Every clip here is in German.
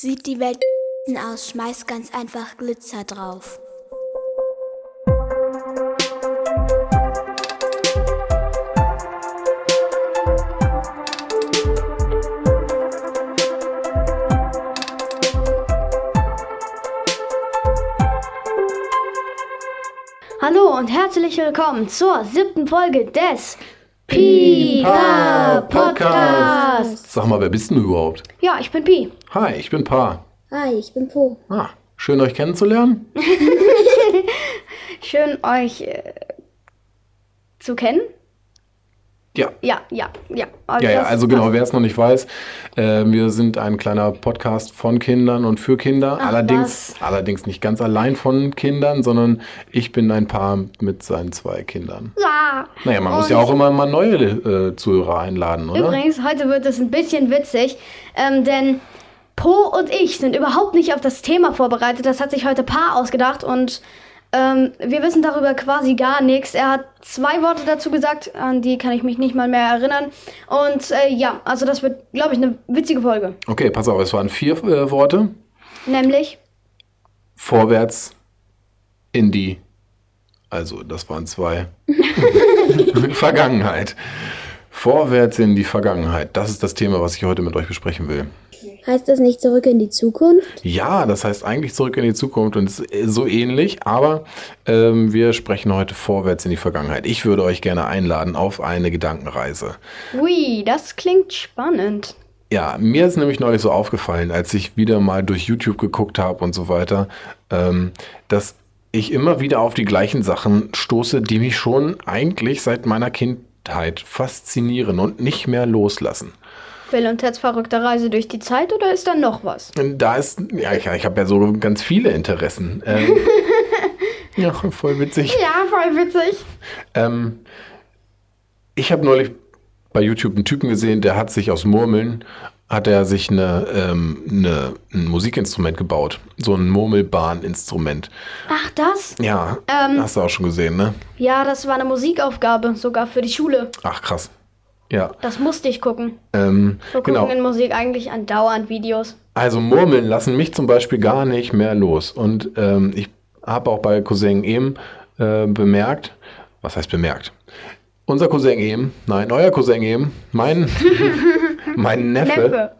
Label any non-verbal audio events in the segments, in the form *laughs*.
Sieht die Welt aus, schmeiß ganz einfach Glitzer drauf. Hallo und herzlich willkommen zur siebten Folge des Pipa Podcast. Sag mal, wer bist denn du überhaupt? Ja, ich bin Pi. Hi, ich bin Pa. Hi, ich bin Po. Ah, schön euch kennenzulernen. *laughs* Schön euch äh, zu kennen. Ja. Ja, ja, ja. Ja, ja, das also genau, wer es noch nicht weiß, äh, wir sind ein kleiner Podcast von Kindern und für Kinder. Ach, allerdings, allerdings nicht ganz allein von Kindern, sondern ich bin ein Paar mit seinen zwei Kindern. Ja. Naja, man muss Und ja auch immer mal neue äh, Zuhörer einladen, oder? Übrigens, heute wird es ein bisschen witzig, ähm, denn Po und ich sind überhaupt nicht auf das Thema vorbereitet. Das hat sich heute Pa ausgedacht und ähm, wir wissen darüber quasi gar nichts. Er hat zwei Worte dazu gesagt, an die kann ich mich nicht mal mehr erinnern. Und äh, ja, also das wird, glaube ich, eine witzige Folge. Okay, pass auf, es waren vier äh, Worte. Nämlich, Vorwärts in die, also das waren zwei. *laughs* Vergangenheit. Vorwärts in die Vergangenheit. Das ist das Thema, was ich heute mit euch besprechen will. Heißt das nicht zurück in die Zukunft? Ja, das heißt eigentlich zurück in die Zukunft und es ist so ähnlich, aber ähm, wir sprechen heute vorwärts in die Vergangenheit. Ich würde euch gerne einladen auf eine Gedankenreise. ui, das klingt spannend. Ja, mir ist nämlich neulich so aufgefallen, als ich wieder mal durch YouTube geguckt habe und so weiter, ähm, dass ich immer wieder auf die gleichen Sachen stoße, die mich schon eigentlich seit meiner Kindheit faszinieren und nicht mehr loslassen. Will und Teds verrückte Reise durch die Zeit oder ist da noch was? Da ist, ja, ich, ich habe ja so ganz viele Interessen. Ähm, *laughs* ja, voll witzig. Ja, voll witzig. Ähm, ich habe neulich bei YouTube einen Typen gesehen, der hat sich aus Murmeln, hat er sich eine, ähm, eine, ein Musikinstrument gebaut. So ein Murmelbahninstrument. Ach, das? Ja, Ähm. hast du auch schon gesehen, ne? Ja, das war eine Musikaufgabe, sogar für die Schule. Ach, krass. Ja, Das musste ich gucken. ähm, gucken genau. in Musik eigentlich andauernd Videos. Also Murmeln lassen mich zum Beispiel gar nicht mehr los. Und ähm, ich habe auch bei Cousin Em äh, bemerkt, was heißt bemerkt? Unser Cousin Em, nein, euer Cousin Em, mein, *laughs* mein Neffe, Neffe.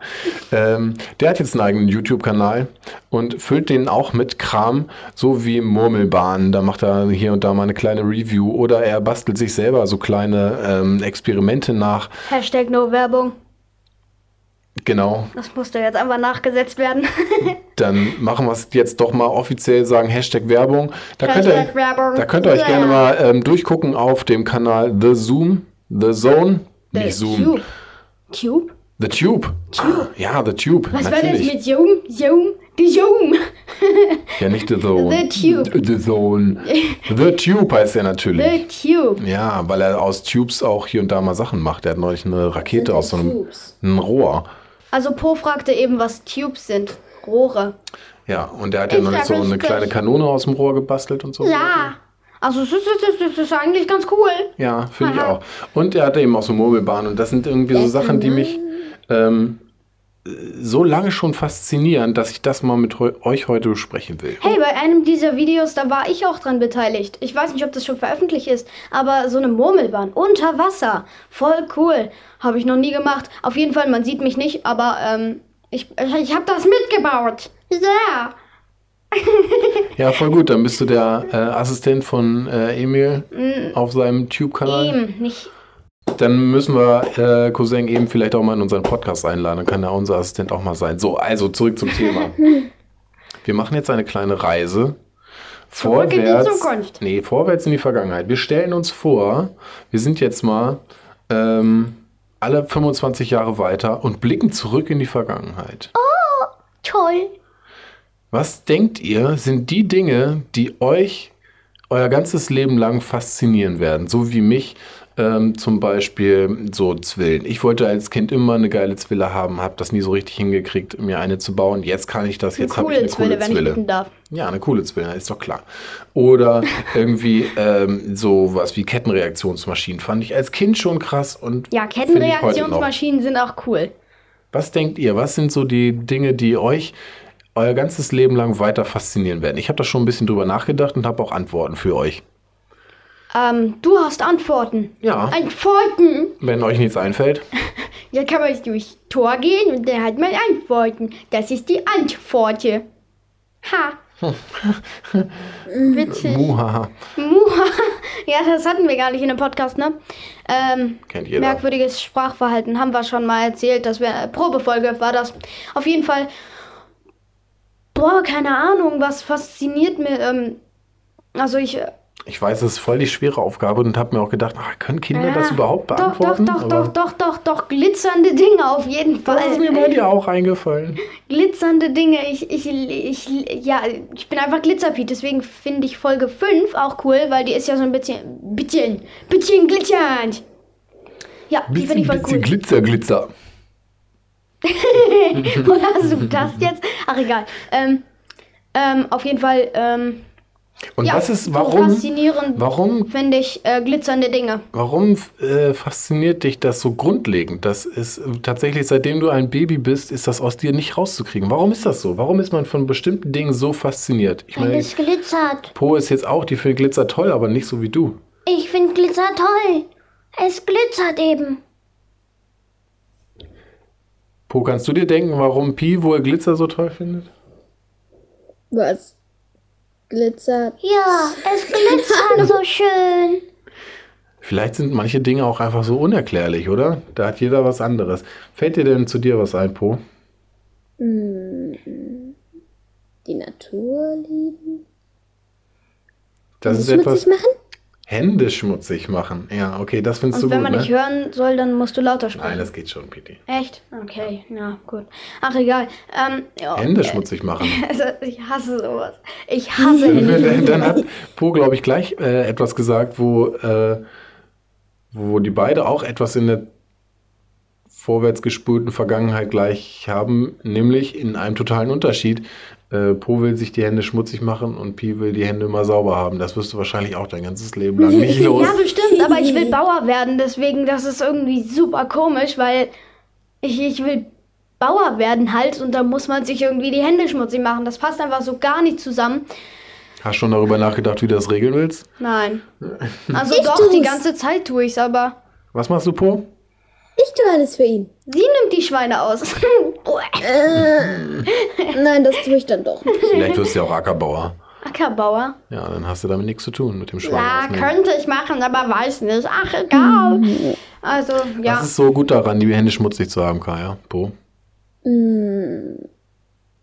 Ähm, der hat jetzt einen eigenen YouTube-Kanal und füllt den auch mit Kram, so wie Murmelbahnen. Da macht er hier und da mal eine kleine Review oder er bastelt sich selber so kleine ähm, Experimente nach. Hashtag No Werbung. Genau, Das musste jetzt einfach nachgesetzt werden. *laughs* Dann machen wir es jetzt doch mal offiziell, sagen Hashtag Werbung. Da könnt ihr, Hashtag Werbung. da könnt ihr euch Ja. gerne mal ähm, durchgucken auf dem Kanal The Zoom, The Zone, nicht Zoom, Tube. Tube? The Tube. Ah, ja, The Tube, Was war das natürlich. mit Zoom? Zoom? Die Zoom. Ja, nicht The Zone. The Tube. The Zone. The Tube heißt er natürlich. The Tube. Ja, weil er aus Tubes auch hier und da mal Sachen macht. Er hat neulich eine Rakete aus so einem ein Rohr. Also Po fragte eben, was Tubes sind. Rohre. Ja, und er hat ja neulich ja so eine richtig. kleine Kanone aus dem Rohr gebastelt und so. Ja. Also das ist, das ist, das ist eigentlich ganz cool. Ja, finde ich auch. Und er hatte eben auch so Murmelbahn und das sind irgendwie so Sachen, die mich ähm, so lange schon faszinieren, dass ich das mal mit euch heute besprechen will. Hey, bei einem dieser Videos, da war ich auch dran beteiligt. Ich weiß nicht, ob das schon veröffentlicht ist, aber so eine Murmelbahn unter Wasser. Voll cool. Habe ich noch nie gemacht. Auf jeden Fall, man sieht mich nicht, aber ähm, ich, ich habe das mitgebaut. Ja. *laughs* Ja, voll gut. Dann bist du der äh, Assistent von äh, Emil auf seinem Tube-Kanal. Eben, nicht. Dann müssen wir äh, Cousin eben vielleicht auch mal in unseren Podcast einladen. Dann kann er unser Assistent auch mal sein. So, also zurück zum Thema. *laughs* Wir machen jetzt eine kleine Reise. Zurück in die Zukunft. Nee, vorwärts in die Vergangenheit. Wir stellen uns vor, wir sind jetzt mal ähm, alle 25 Jahre weiter und blicken zurück in die Vergangenheit. Toll. Was denkt ihr, sind die Dinge, die euch euer ganzes Leben lang faszinieren werden? So wie mich ähm, zum Beispiel so Zwillen. Ich wollte als Kind immer eine geile Zwille haben, habe das nie so richtig hingekriegt, mir eine zu bauen. Jetzt kann ich das, jetzt habe ich eine Zwille, coole wenn ich Zwille. darf. Ja, eine coole Zwille, ist doch klar. Oder *laughs* irgendwie ähm, so was wie Kettenreaktionsmaschinen fand ich als Kind schon krass und Ja. Kettenreaktionsmaschinen sind auch cool. Was denkt ihr? Was sind so die Dinge, die euch euer ganzes Leben lang weiter faszinieren werden? Ich habe da schon ein bisschen drüber nachgedacht und habe auch Antworten für euch. Ähm, du hast Antworten. Ja. Antworten? Wenn euch nichts einfällt. *laughs* Da kann man durchs Tor gehen und dann hat man Antworten. Das ist die Antworte. Ha. *laughs* Witzig. Muhaha. Muha. Ja, das hatten wir gar nicht in dem Podcast, ne? Ähm, Kennt jeder. merkwürdiges Sprachverhalten haben wir schon mal erzählt. Das wäre Probefolge war das. Auf jeden Fall. Boah, keine Ahnung, was fasziniert mir. Ähm, also ich. Ich weiß, es ist voll die schwere Aufgabe und habe mir auch gedacht, ach, können Kinder das ja, überhaupt Doch, doch, beantworten? doch, Aber doch, doch, doch, doch. Glitzernde Dinge auf jeden Fall. Das ist mir bei dir auch eingefallen. *laughs* glitzernde Dinge. Ich, ich, ich, ja, ich bin einfach Glitzerpiet, deswegen finde ich Folge 5 auch cool, weil die ist ja so ein bisschen, bisschen, bisschen glitzernd. Ja, die finde ich voll cool. Glitzer, Glitzer. *laughs* Oder hast du das jetzt? Ach, egal. Ähm, ähm, auf jeden Fall, ähm, Und ja, was ist, warum, faszinierend warum, finde ich äh, glitzernde Dinge. warum äh, fasziniert dich das so grundlegend? Das ist äh, tatsächlich, seitdem du ein Baby bist, ist das aus dir nicht rauszukriegen. Warum ist das so? Warum ist man von bestimmten Dingen so fasziniert? Ich meine, es glitzert. Po ist jetzt auch, die findet Glitzer toll, aber nicht so wie du. Ich finde Glitzer toll. Es glitzert eben. Po, kannst du dir denken, warum Pi wohl Glitzer so toll findet? Was? Glitzert. Ja, es glitzert *laughs* so schön. Vielleicht sind manche Dinge auch einfach so unerklärlich, oder? Da hat jeder was anderes. Fällt dir denn zu dir was ein, Po? Die Natur lieben. Das ist etwas. machen? Hände schmutzig machen. Ja, okay, das findest Und du wenn gut, man nicht ne? hören soll, dann musst du lauter sprechen. Nein, das geht schon, Piti. Echt? Okay, na gut. Ach, egal. Ähm, ja, Hände schmutzig machen. *laughs* Also, ich hasse sowas. Ich hasse Hände. *laughs* Dann hat Po, glaube ich, gleich äh, etwas gesagt, wo, äh, wo die beide auch etwas in der vorwärts gespulten Vergangenheit gleich haben, nämlich in einem totalen Unterschied. Äh, po will sich die Hände schmutzig machen und Pi will die Hände immer sauber haben. Das wirst du wahrscheinlich auch dein ganzes Leben lang nicht los. Ja, bestimmt, aber ich will Bauer werden, deswegen, das ist irgendwie super komisch, weil ich, ich will Bauer werden halt und da muss man sich irgendwie die Hände schmutzig machen. Das passt einfach so gar nicht zusammen. Hast schon darüber nachgedacht, wie du das regeln willst? Nein. *laughs* Also Ich doch, tu's. die ganze Zeit tue ich's, aber Was machst du, Po? Ich tue alles für ihn. sie nimmt die Schweine aus. *laughs* Nein, das tue ich dann doch. Vielleicht wirst du ja auch Ackerbauer. Ackerbauer. Ja, dann hast du damit nichts zu tun mit dem Schwein Ja, könnte ich machen, aber weiß nicht. Ach, egal. Also, ja. Was ist so gut daran, die Hände schmutzig zu haben, Kaya? Po? Hm,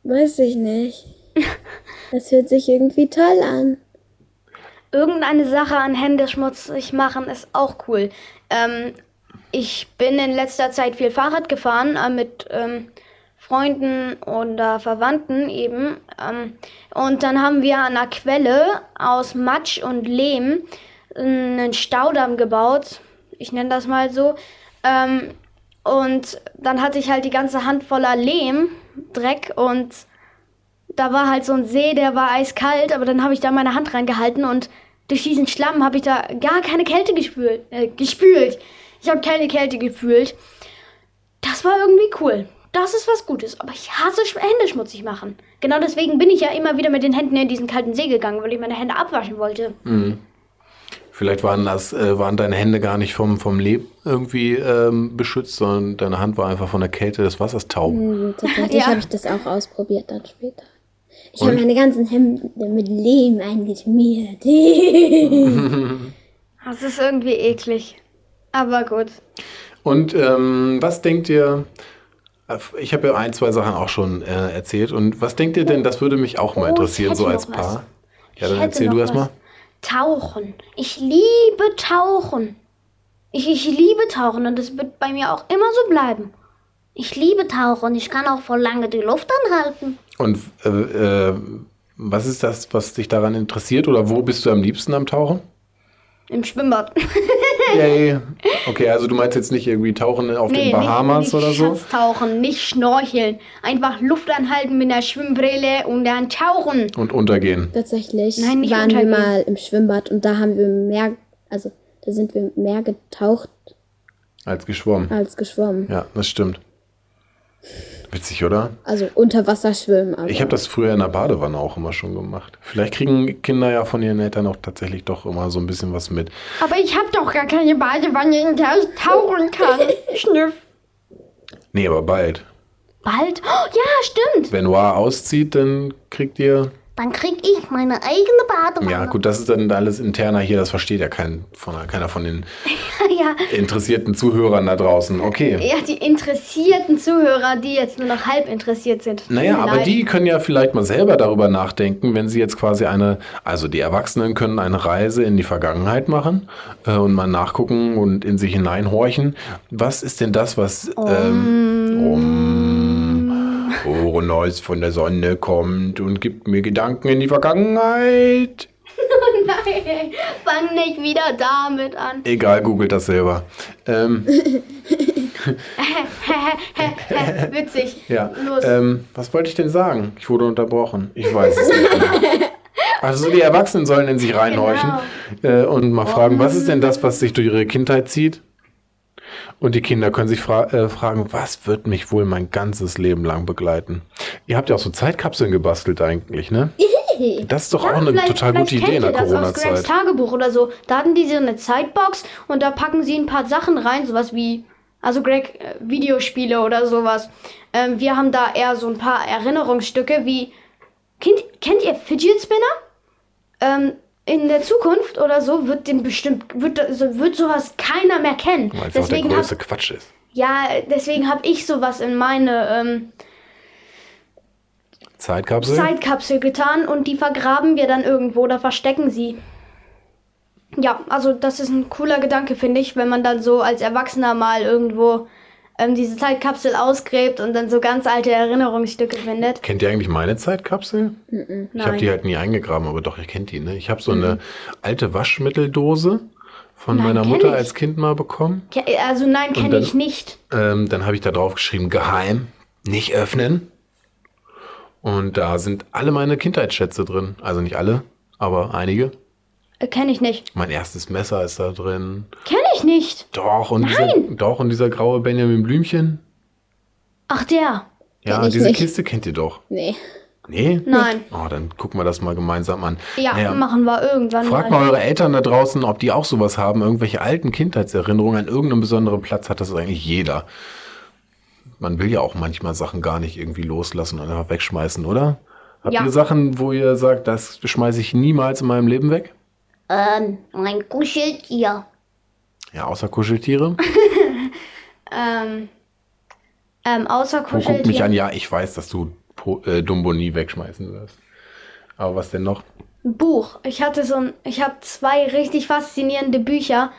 weiß ich nicht. *laughs* Das hört sich irgendwie toll an. Irgendeine Sache an Hände schmutzig machen ist auch cool. Ähm, ich bin in letzter Zeit viel Fahrrad gefahren äh, mit ähm, Freunden oder Verwandten eben. Ähm, und dann haben wir an einer Quelle aus Matsch und Lehm einen Staudamm gebaut. Ich nenne das mal so. Ähm, und dann hatte ich halt die ganze Hand voller Lehm, Dreck und da war halt so ein See, der war eiskalt, aber dann habe ich da meine Hand reingehalten und durch diesen Schlamm habe ich da gar keine Kälte gespült. Äh, gespült. Ich habe keine Kälte gefühlt. Das war irgendwie cool. Das ist was Gutes. Aber ich hasse Hände schmutzig machen. Genau deswegen bin ich ja immer wieder mit den Händen in diesen kalten See gegangen, weil ich meine Hände abwaschen wollte. Vielleicht waren das, äh, waren deine Hände gar nicht vom, vom Leben irgendwie ähm, beschützt, sondern deine Hand war einfach von der Kälte des Wassers taub. Hm, tatsächlich Ja. habe ich das auch ausprobiert dann später. Ich habe meine ganzen Hemden mit Lehm eingeschmiert. *laughs* Das ist irgendwie eklig. Aber gut. Und ähm, was denkt ihr, ich habe ja ein, zwei Sachen auch schon äh, erzählt, und was denkt ihr denn, das würde mich auch mal Oh, interessieren, so als was. Paar? Ja, Ich dann erzähl du was. erstmal. Tauchen. Ich liebe Tauchen. Ich, ich liebe Tauchen und das wird bei mir auch immer so bleiben. Ich liebe Tauchen. Ich kann auch voll lange die Luft anhalten. Und äh, äh, was ist das, was dich daran interessiert, oder wo bist du am liebsten am Tauchen? Im Schwimmbad. *laughs* Yay. *laughs* Okay, also du meinst jetzt nicht irgendwie Tauchen auf den Bahamas nicht, oder nicht so? Schatztauchen, nicht schnorcheln. Einfach Luft anhalten mit einer Schwimmbrille und dann tauchen. Und untergehen. Tatsächlich Nein, nicht waren wir untergehen. mal im Schwimmbad und da haben wir mehr, also da sind wir mehr getaucht Als geschwommen. als geschwommen. Ja, das stimmt. Witzig, oder? Also unter Wasser schwimmen. Aber Ich habe das früher in der Badewanne auch immer schon gemacht. Vielleicht kriegen Kinder ja von ihren Eltern auch tatsächlich doch immer so ein bisschen was mit. Aber ich habe doch gar keine Badewanne, in der ich tauchen kann. *laughs* Schnüff. Nee, aber bald. Bald? Oh, ja, stimmt. Wenn Noir auszieht, dann kriegt ihr. Dann krieg ich meine eigene Badewanne. Ja, gut, das ist dann alles interner hier, das versteht ja kein, von, keiner von den *laughs* ja. interessierten Zuhörern da draußen. Okay. Ja, die interessierten Zuhörer, die jetzt nur noch halb interessiert sind. Naja, aber leid. die können ja vielleicht mal selber darüber nachdenken, wenn sie jetzt quasi eine, also die Erwachsenen können eine Reise in die Vergangenheit machen äh, und mal nachgucken und in sich hineinhorchen. Was ist denn das, was ähm, um, Neues von der Sonne kommt und gibt mir Gedanken in die Vergangenheit? *laughs* Nein, fang nicht wieder damit an. Egal, googelt das selber. Ähm, *laughs* Witzig. ja, Los. ähm, was wollte ich denn sagen? Ich wurde unterbrochen. Ich weiß es nicht. Also die Erwachsenen sollen in sich reinhorchen Genau. äh, und mal fragen, was ist denn das, was sich durch ihre Kindheit zieht? Und die Kinder können sich fra äh, fragen, was wird mich wohl mein ganzes Leben lang begleiten? Ihr habt ja auch so Zeitkapseln gebastelt eigentlich, ne? *laughs* Das ist doch auch eine total gute Idee in der ihr das aus Corona-Zeit. Tagebuch oder so. Da hatten die so eine Zeitbox und da packen sie ein paar Sachen rein, sowas wie, also Greg, äh, Videospiele oder sowas. Ähm, wir haben da eher so ein paar Erinnerungsstücke wie, kennt, kennt ihr Fidget Spinner? Ähm, in der Zukunft oder so wird den bestimmt, wird, da- so- wird sowas keiner mehr kennen. Weil es auch der Deswegen hab, größte Quatsch ist. ja, deswegen habe ich sowas in meine ähm, Zeitkapsel? Zeitkapsel getan und die vergraben wir dann irgendwo oder verstecken sie. Ja, also das ist ein cooler Gedanke, finde ich, wenn man dann so als Erwachsener mal irgendwo ähm, diese Zeitkapsel ausgräbt und dann so ganz alte Erinnerungsstücke findet. Kennt ihr eigentlich meine Zeitkapsel? Ich habe die halt nie eingegraben, aber doch, ihr kennt die, ne? Ich habe so eine alte Waschmitteldose von Nein, meiner Mutter ich. als Kind mal bekommen. Also nein, kenne ich nicht. Ähm, dann habe ich da drauf geschrieben, geheim, nicht öffnen. Und da sind alle meine Kindheitsschätze drin. Also nicht alle, aber einige. Kenne ich nicht. Mein erstes Messer ist da drin. Kenne ich nicht. Doch, und dieser, doch, und dieser graue Benjamin Blümchen. Ach, der. Ja, diese nicht. Kiste kennt ihr doch. Nee. Nee? Nein. Oh, dann gucken wir das mal gemeinsam an. Ja, Naja, machen wir irgendwann Fragt mal eure Eltern da draußen, ob die auch sowas haben. Irgendwelche alten Kindheitserinnerungen an irgendeinem besonderen Platz hat das eigentlich jeder. Man will ja auch manchmal Sachen gar nicht irgendwie loslassen und einfach wegschmeißen, oder? Habt Ja. ihr Sachen, wo ihr sagt, das schmeiße ich niemals in meinem Leben weg? Ähm, mein Kuscheltier. Ja, außer Kuscheltiere. *laughs* Ähm, ähm, außer Wo guckt mich an? Ja, ich weiß, dass du Po- äh, Dumbo nie wegschmeißen wirst. Aber was denn noch? Ein Buch. Ich hatte so ein, ich habe zwei richtig faszinierende Bücher.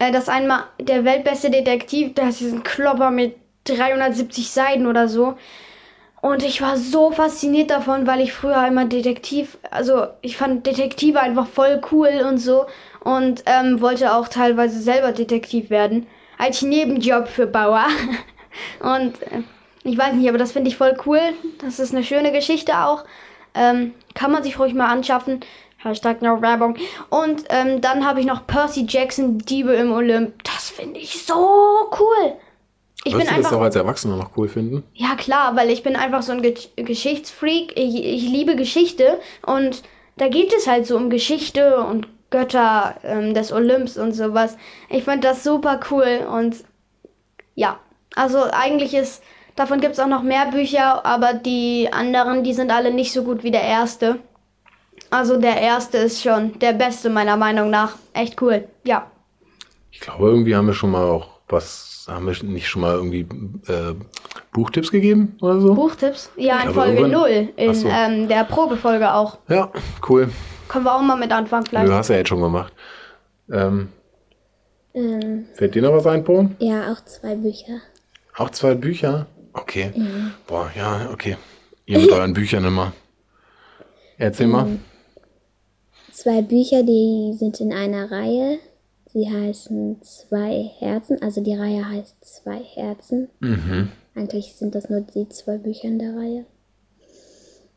Äh, das einmal der weltbeste Detektiv, das ist ein Klopper mit 370 Seiten oder so. Und ich war so fasziniert davon, weil ich früher immer Detektiv, also ich fand Detektive einfach voll cool und so und ähm, wollte auch teilweise selber Detektiv werden. Als Nebenjob für Bauer. *laughs* Und äh, ich weiß nicht, aber das finde ich voll cool. Das ist eine schöne Geschichte auch. Ähm, kann man sich ruhig mal anschaffen. Hashtag no Werbung. Und ähm, dann habe ich noch Percy Jackson, Diebe im Olymp. Das finde ich so cool. Ich Wirst bin du das einfach. auch als Erwachsener noch cool finden? Ja, klar, weil ich bin einfach so ein Ge Geschichtsfreak. Ich, ich liebe Geschichte und da geht es halt so um Geschichte und Götter ähm, des Olymps und sowas. Ich finde das super cool und ja, also eigentlich ist, davon gibt es auch noch mehr Bücher, aber die anderen, die sind alle nicht so gut wie der erste. Also der erste ist schon der beste meiner Meinung nach. Echt cool, ja. Ich glaube, irgendwie haben wir schon mal auch was, haben wir nicht schon mal irgendwie äh, Buchtipps gegeben oder so? Buchtipps? Ja, in aber Folge irgendwann- 0, in so. ähm, der Probefolge auch. Ja, cool. Können wir auch mal mit anfangen vielleicht. Du hast ja jetzt schon gemacht. Ähm, Ähm, fällt dir noch was ein, Po? ja, auch zwei Bücher. Auch zwei Bücher? Okay. Boah, ja, okay. Ihr mit euren Büchern immer. Erzähl mal. Zwei Bücher, die sind in einer Reihe. Sie heißen Zwei Herzen. Also die Reihe heißt Zwei Herzen. Mhm. Eigentlich sind das nur die zwei Bücher in der Reihe.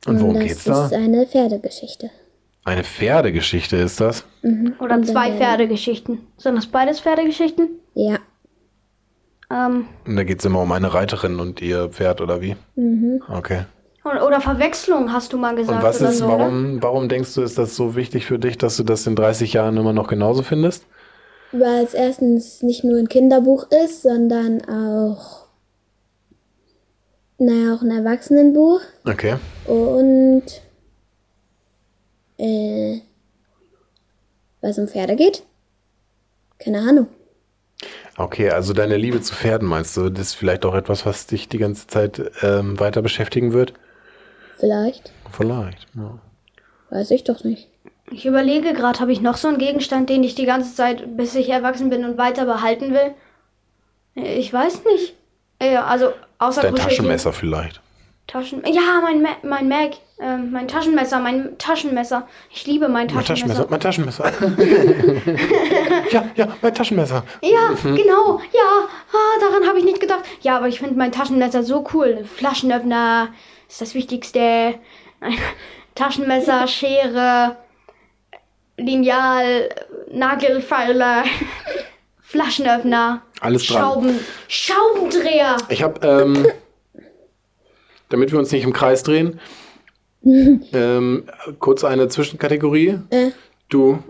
Und worum das geht's da? ist eine Pferdegeschichte. Eine Pferdegeschichte ist das? Oder Und zwei Pferdegeschichten. Sind das beides Pferdegeschichten? Ja, Ähm, Und da geht es immer um eine Reiterin und ihr Pferd oder wie? Okay. oder, oder Verwechslung hast du mal gesagt. Und was oder ist, so, warum, warum denkst du, ist das so wichtig für dich, dass du das in 30 Jahren immer noch genauso findest? Weil es erstens nicht nur ein Kinderbuch ist, sondern auch, naja, auch ein Erwachsenenbuch. Okay. Und, äh, es um Pferde geht? Keine Ahnung. Okay, also deine Liebe zu Pferden meinst du, das ist vielleicht auch etwas, was dich die ganze Zeit ähm, weiter beschäftigen wird? Vielleicht. Vielleicht, ja. Weiß ich doch nicht. Ich überlege gerade, habe ich noch so einen Gegenstand, den ich die ganze Zeit, bis ich erwachsen bin und weiter behalten will? Ich weiß nicht. Ja, also außer Dein Kuscheltier- Taschenmesser vielleicht. Taschen. Ja, mein Ma mein Mac, ähm, mein Taschenmesser, mein Taschenmesser. Ich liebe mein Mein Taschenmesser. Taschenmesser, mein Taschenmesser. *laughs* ja, ja, mein Taschenmesser. Ja, genau. Ja, ah, daran habe ich nicht gedacht. Ja, aber ich finde mein Taschenmesser so cool. Flaschenöffner ist das Wichtigste. *laughs* Taschenmesser, Schere, Lineal, Nagelfeiler, Flaschenöffner, Alles dran. Schrauben, Schraubendreher. Ich habe, ähm, *laughs* damit wir uns nicht im Kreis drehen, *laughs* ähm, kurz eine Zwischenkategorie. Äh. Du,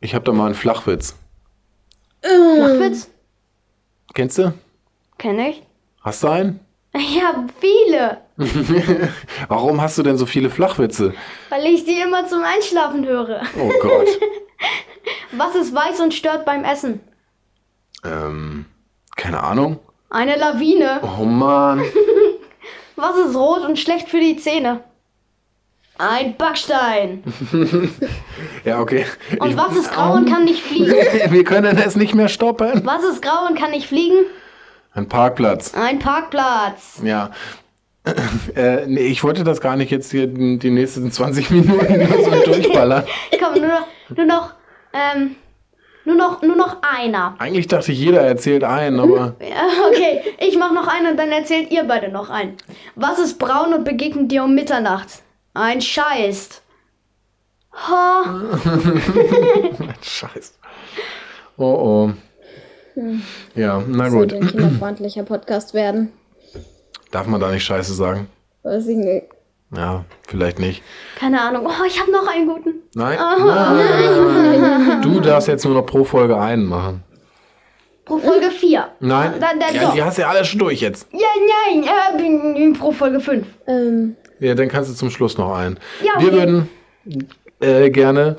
ich habe da mal einen Flachwitz. Flachwitz? Kennst du? Kenne ich. Hast du einen? Ja, viele. *laughs* Warum hast du denn so viele Flachwitze? Weil ich die immer zum Einschlafen höre. Oh Gott. *laughs* Was ist weiß und stört beim Essen? ähm, keine Ahnung. Eine Lawine. Oh Mann. *laughs* Was ist rot und schlecht für die Zähne? Ein Backstein. Ja, okay. Und Ich- was ist grau und kann nicht fliegen? Wir können es nicht mehr stoppen. Was ist grau und kann nicht fliegen? Ein Parkplatz. Ein Parkplatz. Ja. *clears throat* Äh, nee, ich wollte das gar nicht jetzt hier die nächsten 20 Minuten so *laughs* durchballern. Komm, nur noch, nur noch, ähm, nur noch, nur noch einer. Eigentlich dachte ich, jeder erzählt einen, aber *laughs* okay, ich mach noch einen und dann erzählt ihr beide noch einen. Was ist braun und begegnet dir um Mitternacht? Ein Scheiß. Ha, *laughs* scheiße. Oh oh. Ja, na Das gut. sollte ein kinderfreundlicher Podcast werden. Darf man da nicht Scheiße sagen? Weiß ich nicht. Ja, vielleicht nicht. keine Ahnung. Oh, ich habe noch einen guten. Nein? Nein. *laughs* *laughs* Du darfst jetzt nur noch pro Folge einen machen. Pro Folge 4. Nein? Dann, dann Ja, doch. die hast du ja alle schon durch jetzt. Ja, nein, äh, bin- pro Folge 5. Ähm, Ja, dann kannst du zum Schluss noch einen. Ja, Wir okay. würden äh, gerne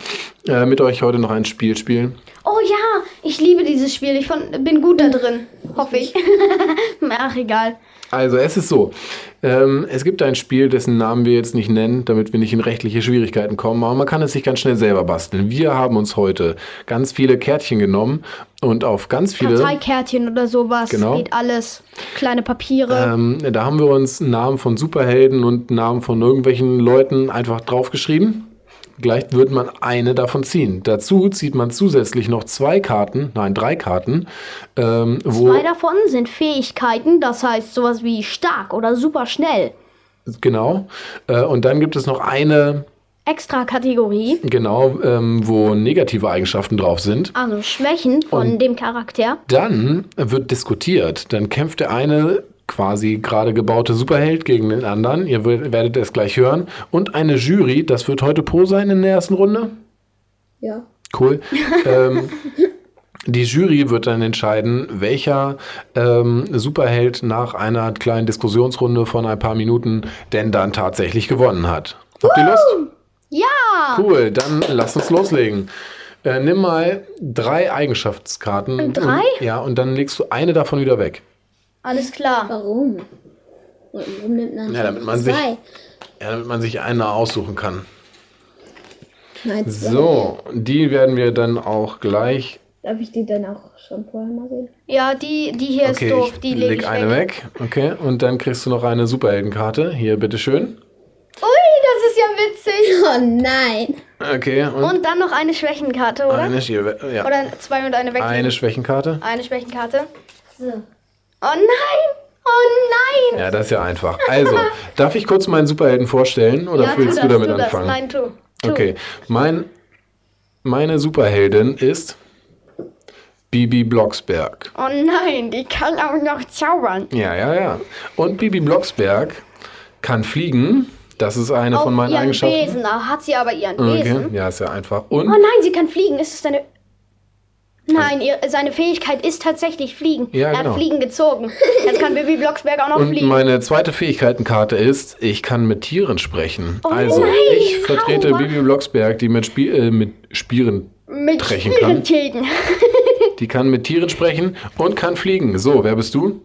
äh, mit euch heute noch ein Spiel spielen. Oh ja, ich liebe dieses Spiel. Ich von, bin gut da drin. Hoffe ich. *laughs* Ach, egal. Also es ist so, ähm, es gibt ein Spiel, dessen Namen wir jetzt nicht nennen, damit wir nicht in rechtliche Schwierigkeiten kommen, aber man kann es sich ganz schnell selber basteln. Wir haben uns heute ganz viele Kärtchen genommen und auf ganz viele, Karteikärtchen oder sowas. Genau. Geht alles. Kleine Papiere. ähm, da haben wir uns Namen von Superhelden und Namen von irgendwelchen Leuten einfach draufgeschrieben. Gleich wird man eine davon ziehen. Dazu zieht man zusätzlich noch zwei Karten, nein, drei Karten, ähm, Zwei davon sind Fähigkeiten, das heißt sowas wie stark oder super schnell. genau. Äh, und dann gibt es noch eine Extra Kategorie, Genau, ähm, wo negative Eigenschaften drauf sind. also Schwächen von Und- dem Charakter. Dann wird diskutiert. Dann kämpft der eine quasi gerade gebaute Superheld gegen den anderen. Ihr wer- werdet es gleich hören. Und eine Jury, das wird heute Pro sein in der ersten Runde. ja. Cool. *laughs* ähm, die Jury wird dann entscheiden, welcher ähm, Superheld nach einer kleinen Diskussionsrunde von ein paar Minuten denn dann tatsächlich gewonnen hat. Habt ihr Lust? Ja! Cool, dann lass uns loslegen. Äh, nimm mal drei Eigenschaftskarten. Drei? Und, ja, und dann legst du eine davon wieder weg. Alles klar. Warum? Warum nimmt man Ja, damit man sich- zwei? Ja, damit man sich eine aussuchen kann. Nein. So, die werden wir dann auch gleich. Darf ich die dann auch schon vorher mal sehen? Ja, die, die hier Okay, ist doof. ich Die lege leg ich eine weg. weg. Okay, und dann kriegst du noch eine Superheldenkarte. Hier, bitteschön. Ui, das ist ja witzig. *laughs* Oh nein. Okay, und, Und dann noch eine Schwächenkarte, oder? eine, ja, Oder zwei und eine weg. eine Schwächenkarte. Eine Schwächenkarte. So. Oh nein! Oh nein! Ja, das ist ja einfach. Also, *laughs* darf ich kurz meinen Superhelden vorstellen oder ja, willst du das, damit das. anfangen? Nein, tu. tu. Okay, mein, meine Superheldin ist Bibi Blocksberg. Oh nein, die kann auch noch zaubern. Ja, ja, ja. Und Bibi Blocksberg kann fliegen. Das ist eine Auf von meinen ihren Eigenschaften. Besen. Da hat sie aber ihren Okay. Besen. Ja, ist ja einfach. Oh Und nein, sie kann fliegen. Ist es deine... Nein, ihr, seine Fähigkeit ist tatsächlich Fliegen. Ja, er genau. hat Fliegen gezogen. Jetzt kann Bibi Blocksberg auch noch Und fliegen. meine zweite Fähigkeitenkarte ist, ich kann mit Tieren sprechen. Oh also, nein, ich vertrete Aua. Bibi Blocksberg, die mit, Spiel, äh, mit Spieren, Mit sprechen kann. Die kann mit Tieren sprechen und kann fliegen. So, wer bist du?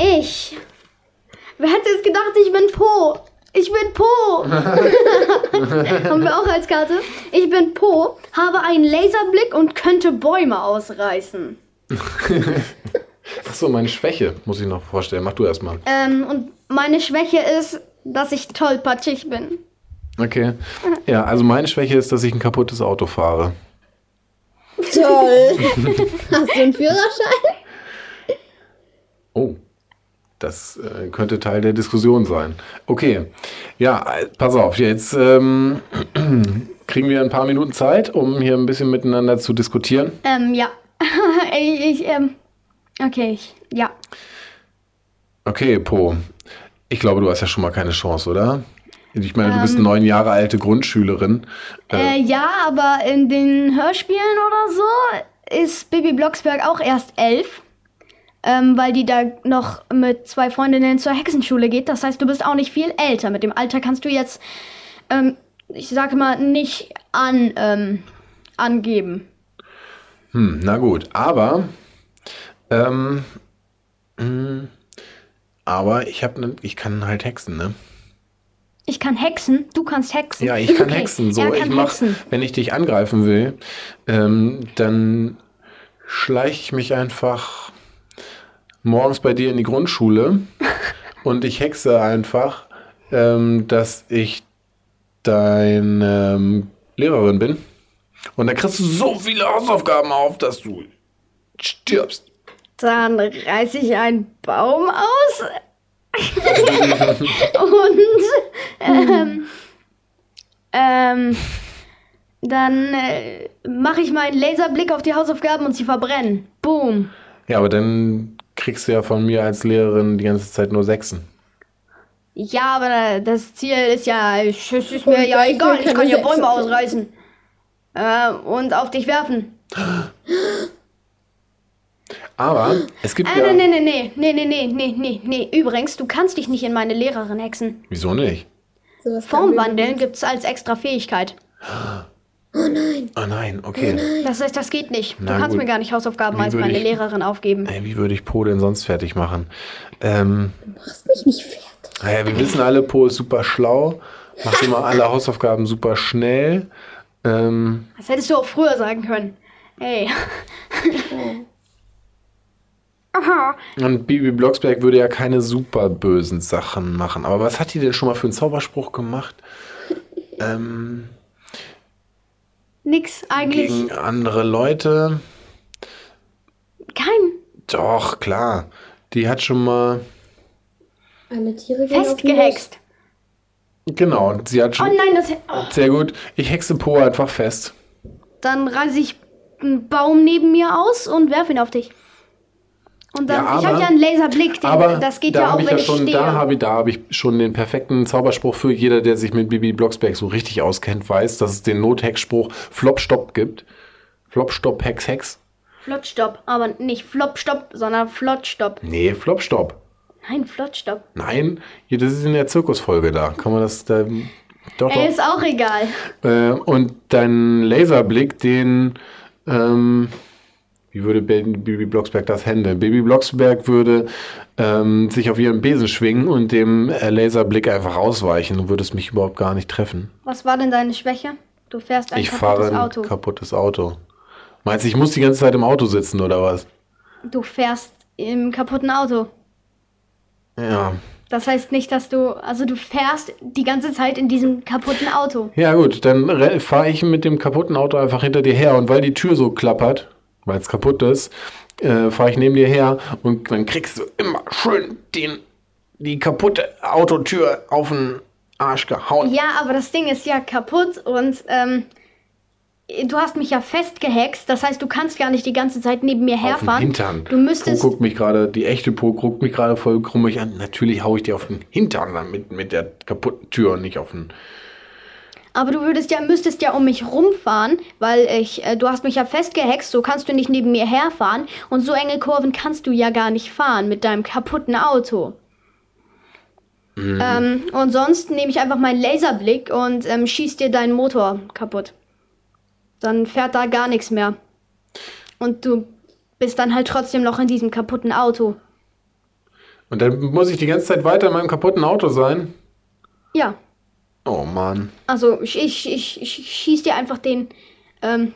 Ich. Wer hätte es gedacht, ich bin Po? Ich bin Po. *laughs* Haben wir auch als Karte. Ich bin Po, habe einen Laserblick und könnte Bäume ausreißen. Achso, meine Schwäche muss ich noch vorstellen. Mach du erstmal. Ähm, und meine Schwäche ist, dass ich tollpatschig bin. Okay. Ja, also meine Schwäche ist, dass ich ein kaputtes Auto fahre. Toll. *laughs* Hast du einen Führerschein? Oh, das äh, könnte Teil der Diskussion sein. Okay, ja, äh, pass auf, jetzt ähm, *clears throat* kriegen wir ein paar Minuten Zeit, um hier ein bisschen miteinander zu diskutieren. Ähm, ja. *laughs* ich, ich, ähm, okay, ich, ja. Okay, Po, ich glaube, du hast ja schon mal keine Chance, oder? Ich meine, du bist Ähm. neun Jahre alte Grundschülerin. Äh, ja, aber in den Hörspielen oder so ist Bibi Blocksberg auch erst elf. Ähm, weil die da noch mit zwei Freundinnen zur Hexenschule geht. Das heißt, du bist auch nicht viel älter. Mit dem Alter kannst du jetzt, ähm, ich sage mal, nicht an, ähm, angeben. Hm, na gut, aber, ähm, mh, aber ich habe, ne, ich kann halt hexen, ne? Ich kann hexen, du kannst hexen. Ja, ich kann Okay, hexen. So, ich mach, hexen. wenn ich dich angreifen will, ähm, dann schleiche ich mich einfach morgens bei dir in die Grundschule *laughs* und ich hexe einfach, ähm, dass ich deine ähm, Lehrerin bin. Und dann kriegst du so viele Hausaufgaben auf, dass du stirbst. Dann reiße ich einen Baum aus. *laughs* Und ähm, ähm, dann äh, mache ich meinen Laserblick auf die Hausaufgaben und sie verbrennen. Boom. Ja, aber dann kriegst du ja von mir als Lehrerin die ganze Zeit nur Sechsen. Ja, aber das Ziel ist ja, es ist Und mir ja ich egal, ich kann ja Sechse Bäume ausreißen. Äh, und auf dich werfen. Aber es gibt Äh, ja... nee, nee, nee, nee, nee, nee, nee, nee, nee. Übrigens, du kannst dich nicht in meine Lehrerin hexen. Wieso nicht? Kann Formwandeln gibt's als extra Fähigkeit. Oh nein, okay. Das heißt, das geht nicht. Du Na kannst gut. mir gar nicht Hausaufgaben Wie als meine ich- Lehrerin aufgeben. Ey, wie würde ich Po denn sonst fertig machen? Ähm, Du machst mich nicht fertig. naja, wir wissen alle, Po ist super schlau, macht immer alle Hausaufgaben super schnell. Ähm, Das hättest du auch früher sagen können. Ey. Aha. und Bibi Blocksberg würde ja keine super bösen Sachen machen. Aber was hat die denn schon mal für einen Zauberspruch gemacht? Ähm, Nix eigentlich. gegen andere Leute? Kein. Doch, klar. Die hat schon mal. Alle Tiere Festgehext. Genau, sie hat Oh schon. nein, das. Oh. Sehr gut. Ich hexe Po einfach fest. Dann reiße ich einen Baum neben mir aus und werfe ihn auf dich. Und dann, Ja, ich habe aber- ja einen Laserblick, den, Aber das geht da ja auch, ich wenn ja ich schon, stehe. Da habe ich, da hab ich schon den perfekten Zauberspruch für jeder, der sich mit Bibi Blocksberg so richtig auskennt, weiß, dass es den Nothexspruch Flop Stopp gibt. Flop Stopp Hex Hex. Flottstopp, aber nicht Flopstopp, sondern Flottstopp. Nee, Flop Stopp. Nein, Flottstopp. Nein, das ist in der Zirkusfolge da. Kann man das da. Doch, Ey, ist auch egal. Äh, und dein Laserblick, den. Ähm, wie würde Bibi Blocksberg das handeln? Bibi Blocksberg würde ähm, sich auf ihren Besen schwingen und dem äh, Laserblick einfach ausweichen und würde es mich überhaupt gar nicht treffen. Was war denn deine Schwäche? Du fährst ein Ich fahre kaputtes ein Auto. kaputtes Auto. Meinst du, ich muss die ganze Zeit im Auto sitzen oder was? Du fährst im kaputten Auto. Ja. Das heißt nicht, dass du, also du fährst die ganze Zeit in diesem kaputten Auto. Ja, gut, dann fahre ich mit dem kaputten Auto einfach hinter dir her und weil die Tür so klappert, weil es kaputt ist, äh, fahre ich neben dir her und dann kriegst du immer schön den, die kaputte Autotür auf den Arsch gehauen. Ja, aber das Ding ist ja kaputt und ähm, du hast mich ja festgehext. Das heißt, du kannst gar nicht die ganze Zeit neben mir Auf den herfahren. Hintern. Du müsstest. Po guckt mich gerade, die echte Po guckt mich gerade voll krummig an. Natürlich hau ich dir auf den Hintern mit, mit der kaputten Tür und nicht auf den. Aber du würdest ja, müsstest ja um mich rumfahren, weil ich, äh, du hast mich ja festgehext, so kannst du nicht neben mir herfahren. Und so enge Kurven kannst du ja gar nicht fahren mit deinem kaputten Auto. Ähm, und sonst nehme ich einfach meinen Laserblick und ähm, schieß dir deinen Motor kaputt. Dann fährt da gar nichts mehr. Und du bist dann halt trotzdem noch in diesem kaputten Auto. Und dann muss ich die ganze Zeit weiter in meinem kaputten Auto sein. Ja. Oh Mann. Also ich, ich, ich, ich schieß dir einfach den, ähm,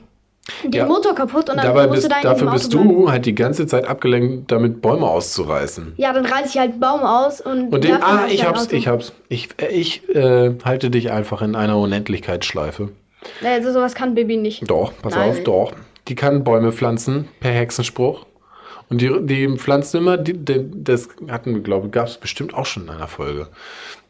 den Ja. Motor kaputt und dann musst bist, du da in dafür bist bleiben. du halt die ganze Zeit abgelenkt, damit Bäume auszureißen. Ja, dann reiß ich halt einen Baum aus und. Und den, ah, ich dein hab's, ich hab's. Ich, äh, ich äh, halte dich einfach in einer Unendlichkeitsschleife. Also sowas kann Bibi nicht. Doch, pass Nein. auf, doch. Die kann Bäume pflanzen per Hexenspruch. Und die, die pflanzt immer, die, die, das hatten wir, glaube ich, gab es bestimmt auch schon in einer Folge.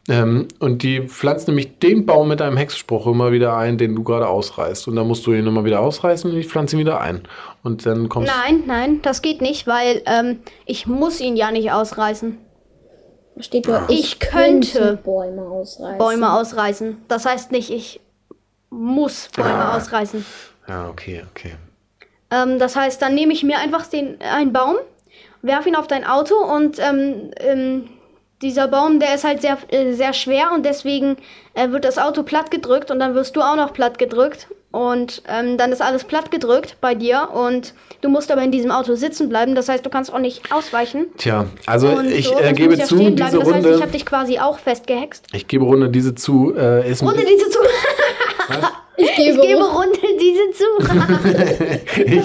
Ähm, und die pflanzt nämlich den Baum mit einem Hexenspruch immer wieder ein, den du gerade ausreißt. Und dann musst du ihn immer wieder ausreißen und ich pflanze ihn wieder ein. Und dann kommst Nein, nein, das geht nicht, weil ähm, ich muss ihn ja nicht ausreißen. Steht nur, Ich könnte Bäume ausreißen. Bäume ausreißen. Das heißt nicht, ich muss Bäume Ah. ausreißen. Ja, okay, okay. Ähm, das heißt, dann nehme ich mir einfach den, einen Baum, werfe ihn auf dein Auto und ähm, ähm, dieser Baum, der ist halt sehr, äh, sehr schwer und deswegen äh, wird das Auto platt gedrückt und dann wirst du auch noch platt gedrückt. Und ähm, dann ist alles platt gedrückt bei dir und du musst aber in diesem Auto sitzen bleiben. Das heißt, du kannst auch nicht ausweichen. Tja, also und ich so, äh, gebe ja zu, diese. Das heißt, ich Runde, habe dich quasi auch festgehext. ich gebe Runde diese zu, äh, ist ein Runde diese zu. *laughs* Ich gebe, Ich gebe Runde diese zu. ich,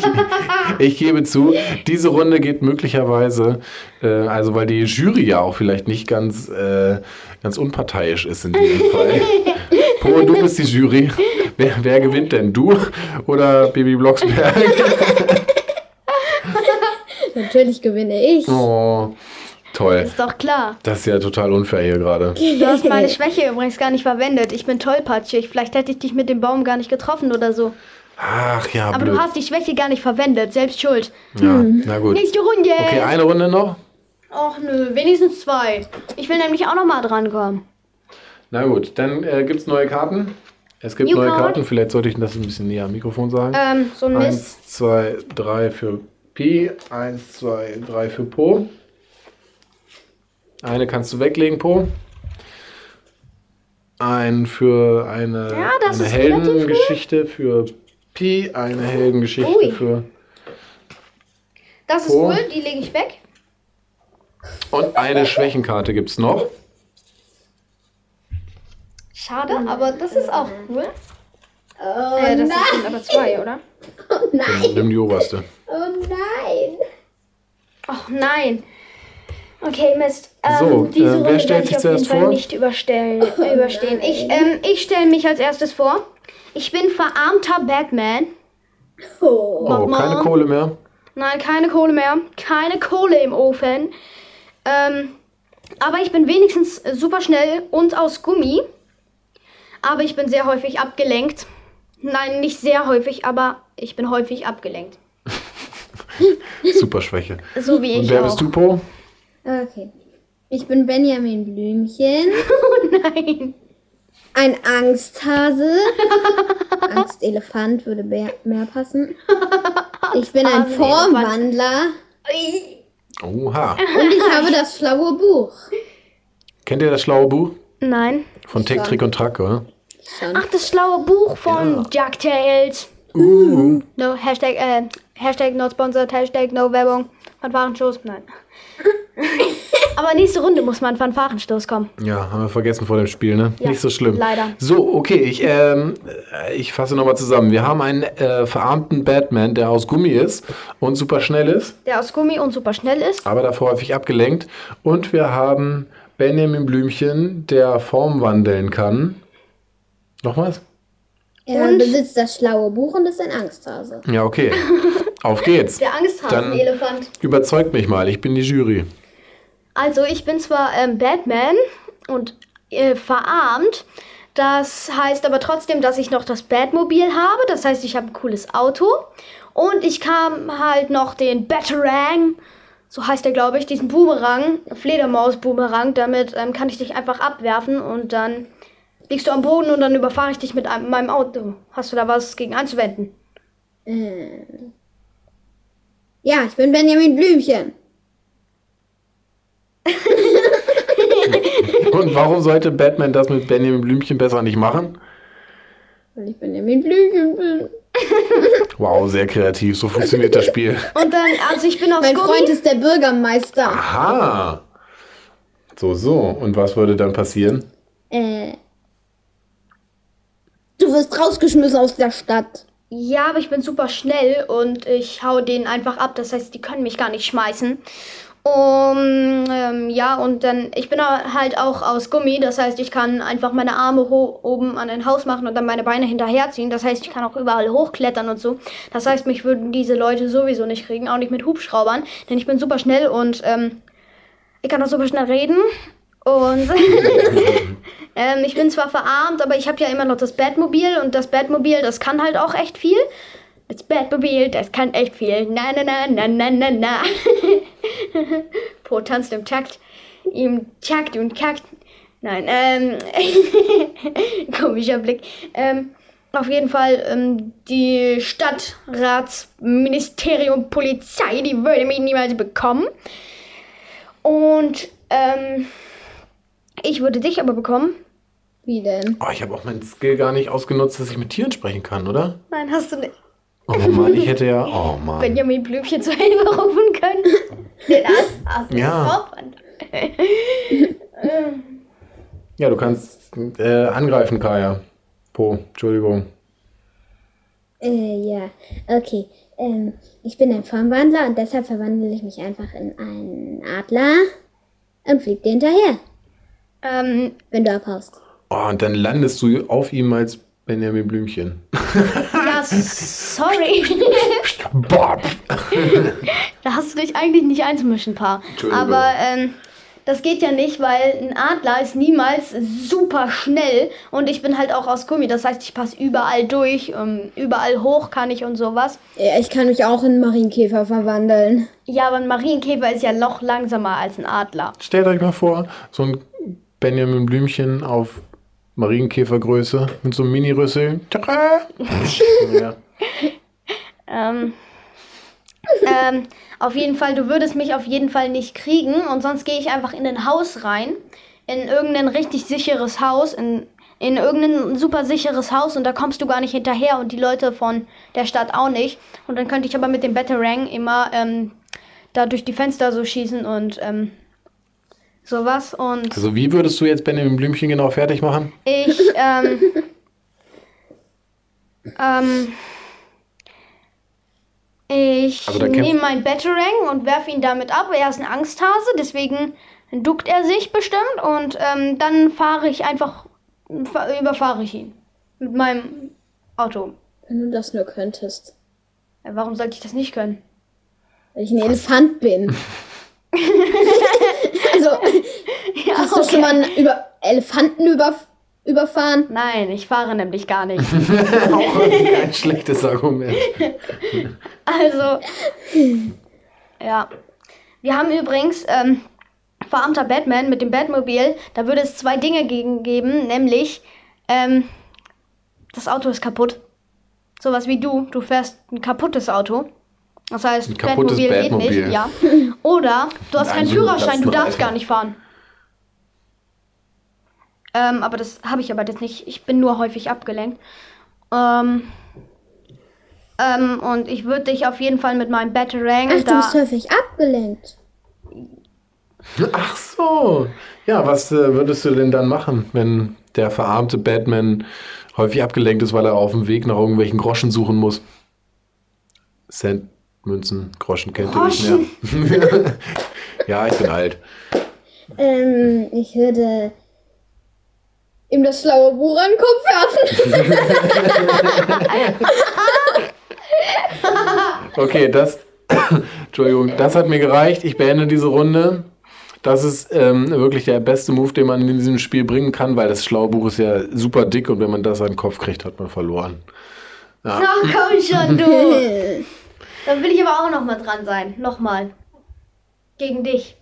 *laughs* ich gebe zu, diese Runde geht möglicherweise, äh, also weil die Jury ja auch vielleicht nicht ganz, äh, ganz unparteiisch ist in diesem *laughs* Fall. Po, du bist die Jury. Wer, wer gewinnt denn? Du oder Baby Blocksberg? *laughs* natürlich gewinne ich. Oh, toll. ist doch klar. Das ist ja total unfair hier gerade. Du hast meine *laughs* Schwäche übrigens gar nicht verwendet. Ich bin tollpatschig. Vielleicht hätte ich dich mit dem Baum gar nicht getroffen oder so. Ach ja, Aber blöd. du hast die Schwäche gar nicht verwendet. Selbst schuld. Ja, na gut. Nächste Runde. Okay, eine Runde noch. Och nö, wenigstens zwei. Ich will nämlich auch noch mal drankommen. Na gut, dann äh, gibt es neue Karten. Es gibt New neue card. Karten. Vielleicht sollte ich das ein bisschen näher am Mikrofon sagen. Ähm, so ein Mist. Eins, zwei, drei für Pi. Eins, zwei, drei für Po. Eine kannst du weglegen, Po. Ein für eine, Ja, eine Heldengeschichte für Pi. Eine Heldengeschichte Ui. für. Das ist Po. cool, die lege ich weg. Und eine Schwächenkarte gibt es noch. Schade, aber das ist auch cool. Oh Äh, das nein. sind aber zwei, oder? Oh nein. Nimm, nimm die oberste. Oh nein. Ach nein. Okay, Mist. Ähm, So, diese äh, wer Runde stellt werde sich ich auf jeden zuerst Fall vor? nicht überstellen, überstehen. Ich, ähm, ich stelle mich als erstes vor. Ich bin verarmter Batman. Oh. Oh, keine Batman. Kohle mehr. Nein, keine Kohle mehr. Keine Kohle im Ofen. Ähm, aber ich bin wenigstens super schnell und aus Gummi. Aber ich bin sehr häufig abgelenkt. Nein, nicht sehr häufig, aber ich bin häufig abgelenkt. *laughs* Super Schwäche. So wie ich Und wer auch. bist du, Po? Okay. Ich bin Benjamin Blümchen. *laughs* Nein. Ein Angsthase. *laughs* Angstelefant würde mehr, mehr passen. Ich bin ein. Formwandler. Oha. Und ich habe das schlaue Buch. Kennt ihr das schlaue Buch? Nein. Von Tick, Trick und Track, oder? Schon. Ach, das schlaue Buch von Jack Tales. Uh. No, Hashtag, äh, Hashtag not sponsored, Hashtag no Werbung. Fanfarenstoß, nein. *laughs* Aber nächste Runde muss man Fanfarenstoß kommen. Ja, haben wir vergessen vor dem Spiel, ne? Ja, Nicht so schlimm. leider. So, okay, ich, ähm, äh, ich fasse nochmal zusammen. Wir haben einen äh, verarmten Batman, der aus Gummi ist und super schnell ist, Der aus Gummi und super schnell ist. aber davor häufig abgelenkt. Und wir haben Benjamin Blümchen, der Form wandeln kann. Noch was? Er Und- besitzt das schlaue Buch und ist ein Angsthase. Ja, okay. *laughs* Auf geht's. Der Angsthasen-Elefant. Überzeugt mich mal, ich bin die Jury. Also, ich bin zwar ähm, Batman und äh, verarmt, Das heißt aber trotzdem, dass ich noch das Batmobil habe. Das heißt, ich habe ein cooles Auto. Und ich kam halt noch den Batarang, so heißt der, glaube ich, diesen Boomerang, Fledermaus-Boomerang. Damit ähm, kann ich dich einfach abwerfen und dann liegst du am Boden und dann überfahre ich dich mit einem, meinem Auto. Hast du da was gegen einzuwenden? Ähm. Ja, ich bin Benjamin Blümchen. *laughs* Und warum sollte Batman das mit Benjamin Blümchen besser nicht machen? Weil ich Benjamin Blümchen bin. *laughs* Wow, sehr kreativ. So funktioniert das Spiel. Und dann, also ich bin aus Mein Gummi. Freund ist der Bürgermeister. Aha. So, so. Und was würde dann passieren? Äh. Du wirst rausgeschmissen aus der Stadt. Ja, aber ich bin super schnell und ich hau denen einfach ab. Das heißt, die können mich gar nicht schmeißen. Um, ähm, ja, und dann, ich bin halt auch aus Gummi. Das heißt, ich kann einfach meine Arme oben an ein Haus machen und dann meine Beine hinterherziehen. Das heißt, ich kann auch überall hochklettern und so. Das heißt, mich würden diese Leute sowieso nicht kriegen, auch nicht mit Hubschraubern. Denn ich bin super schnell und ähm, ich kann auch super schnell reden. Und *laughs* ähm, ich bin zwar verarmt, aber ich habe ja immer noch das Batmobil und das Batmobil, das kann halt auch echt viel. Das Batmobil, das kann echt viel. Na na na na na na na. *laughs* Po tanzt im Takt. Im Takt und Kakt. Nein, ähm. *laughs* komischer Blick. Ähm, auf jeden Fall, ähm, die Stadtratsministerium Polizei, die würde mich niemals bekommen. Und, ähm, ich würde dich aber bekommen. Wie denn? Oh, ich habe auch meinen Skill gar nicht ausgenutzt, dass ich mit Tieren sprechen kann, oder? Nein, hast du nicht. Oh Mann, ich hätte ja. *laughs* Oh Mann. Benjamin Blümchen zur Hilfe rufen können. Den hast du Ja. Ja, du kannst äh, angreifen, Kaya. Po, Entschuldigung. Äh, ja. Okay. Ähm, ich bin ein Formwandler und deshalb verwandle ich mich einfach in einen Adler und flieg dir hinterher, Ähm, wenn du abhaust. Oh, und dann landest du auf ihm als Benjamin Blümchen. ja, *laughs* sorry. Bob! *laughs* da hast du dich eigentlich nicht einzumischen, Paar. Entschuldigung. Aber ähm, das geht ja nicht, weil ein Adler ist niemals super schnell und ich bin halt auch aus Gummi. Das heißt, ich passe überall durch, ähm, überall hoch kann ich und sowas. Ja, ich kann mich auch in einen Marienkäfer verwandeln. Ja, aber ein Marienkäfer ist ja noch langsamer als ein Adler. Stellt euch mal vor, so ein Benjamin Blümchen auf Marienkäfergröße mit so einem Mini-Rüssel. *laughs* Ja. Ähm, ähm, auf jeden Fall, du würdest mich auf jeden Fall nicht kriegen und sonst gehe ich einfach in ein Haus rein, in irgendein richtig sicheres Haus, in, in irgendein super sicheres Haus und da kommst du gar nicht hinterher und die Leute von der Stadt auch nicht. Und dann könnte ich aber mit dem Batarang immer ähm, da durch die Fenster so schießen und ähm, sowas und Also, wie würdest du jetzt Benjamin Blümchen genau fertig machen? ich, ähm, ähm, ich Also nehme meinen Batarang und werfe ihn damit ab. Er ist ein Angsthase, deswegen duckt er sich bestimmt und ähm, dann fahre ich einfach, fa- überfahre ich ihn mit meinem Auto. Wenn du das nur könntest. Ja, Warum sollte ich das nicht können? Weil ich ein Elefant bin. *laughs* *laughs* also, Ja, hast du schon mal einen über Elefanten über überfahren? Nein, ich fahre nämlich gar nicht. *laughs* Auch kein schlechtes Argument. Also, ja. Wir haben übrigens ähm, verarmter Batman mit dem Batmobil. Da würde es zwei Dinge gegen geben, nämlich ähm, das Auto ist kaputt. Sowas wie du. Du fährst ein kaputtes Auto. Das heißt, Ein kaputtes Batmobil geht Batmobil. nicht. Ja. Oder du hast keinen Führerschein, du darfst gar nicht fahren. *laughs* Ähm, aber das habe ich aber jetzt nicht. Ich bin nur häufig abgelenkt. Ähm, ähm, und ich würde dich auf jeden Fall mit meinem Batarang Ach, du bist häufig abgelenkt. Ach so. Ja, was äh, würdest du denn dann machen, wenn der verarmte Batman häufig abgelenkt ist, weil er auf dem Weg nach irgendwelchen Groschen suchen muss? Cent, Münzen, Groschen kennt ihr nicht mehr. *laughs* ja, ich bin alt. Ähm, ich würde ihm das schlaue Buch an den Kopf werfen. *laughs* Okay, das. *coughs* Entschuldigung, das hat mir gereicht. Ich beende diese Runde. Das ist ähm, wirklich der beste Move, den man in diesem Spiel bringen kann, weil das schlaue Buch ist ja super dick und wenn man das an den Kopf kriegt, hat man verloren. Ach komm schon, du. *laughs* Dann will ich aber auch noch mal dran sein. Nochmal. Gegen dich.